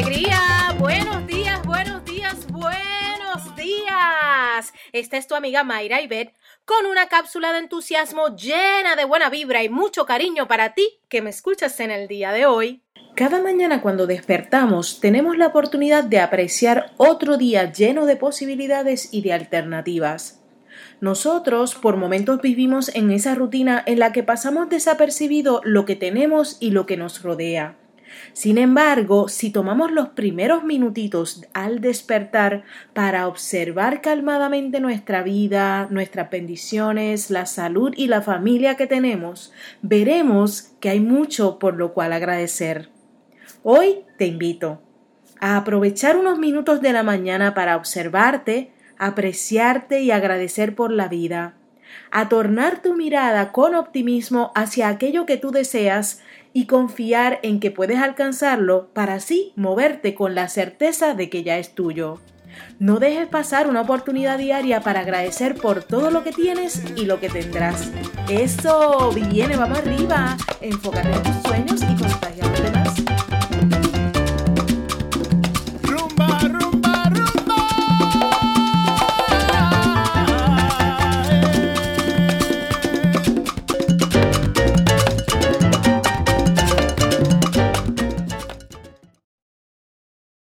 alegría! Buenos días, buenos días, buenos días. Esta es tu amiga Mayra Ibet con una cápsula de entusiasmo llena de buena vibra y mucho cariño para ti que me escuchas en el día de hoy. Cada mañana cuando despertamos tenemos la oportunidad de apreciar otro día lleno de posibilidades y de alternativas. Nosotros por momentos vivimos en esa rutina en la que pasamos desapercibido lo que tenemos y lo que nos rodea. Sin embargo, si tomamos los primeros minutitos al despertar para observar calmadamente nuestra vida, nuestras bendiciones, la salud y la familia que tenemos, veremos que hay mucho por lo cual agradecer. Hoy te invito a aprovechar unos minutos de la mañana para observarte, apreciarte y agradecer por la vida, a tornar tu mirada con optimismo hacia aquello que tú deseas y confiar en que puedes alcanzarlo para así moverte con la certeza de que ya es tuyo. No dejes pasar una oportunidad diaria para agradecer por todo lo que tienes y lo que tendrás. Eso, viene, vamos arriba. Enfócate en tus sueños y contagia